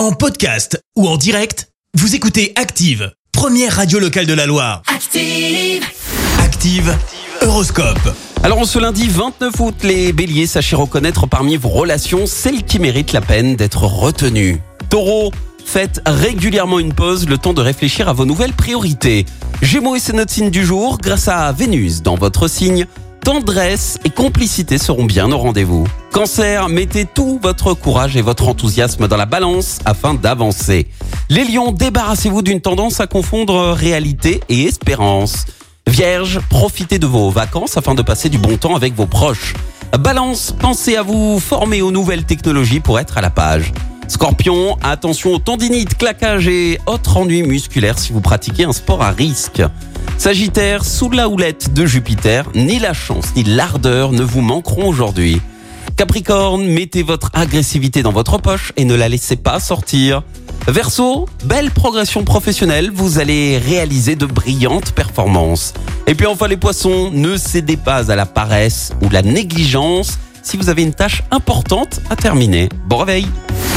En podcast ou en direct, vous écoutez Active, première radio locale de la Loire. Active. Active, Horoscope. Alors ce lundi 29 août, les béliers, sachez reconnaître parmi vos relations celles qui méritent la peine d'être retenues. Taureau, faites régulièrement une pause, le temps de réfléchir à vos nouvelles priorités. Gémeaux et c'est notre signe du jour, grâce à Vénus dans votre signe, tendresse et complicité seront bien au rendez-vous. Cancer, mettez tout votre courage et votre enthousiasme dans la balance afin d'avancer. Les lions, débarrassez-vous d'une tendance à confondre réalité et espérance. Vierge, profitez de vos vacances afin de passer du bon temps avec vos proches. Balance, pensez à vous former aux nouvelles technologies pour être à la page. Scorpion, attention aux tendinites, claquages et autres ennuis musculaires si vous pratiquez un sport à risque. Sagittaire, sous la houlette de Jupiter, ni la chance ni l'ardeur ne vous manqueront aujourd'hui. Capricorne, mettez votre agressivité dans votre poche et ne la laissez pas sortir. Verseau, belle progression professionnelle, vous allez réaliser de brillantes performances. Et puis enfin les poissons, ne cédez pas à la paresse ou la négligence si vous avez une tâche importante à terminer. Bon réveil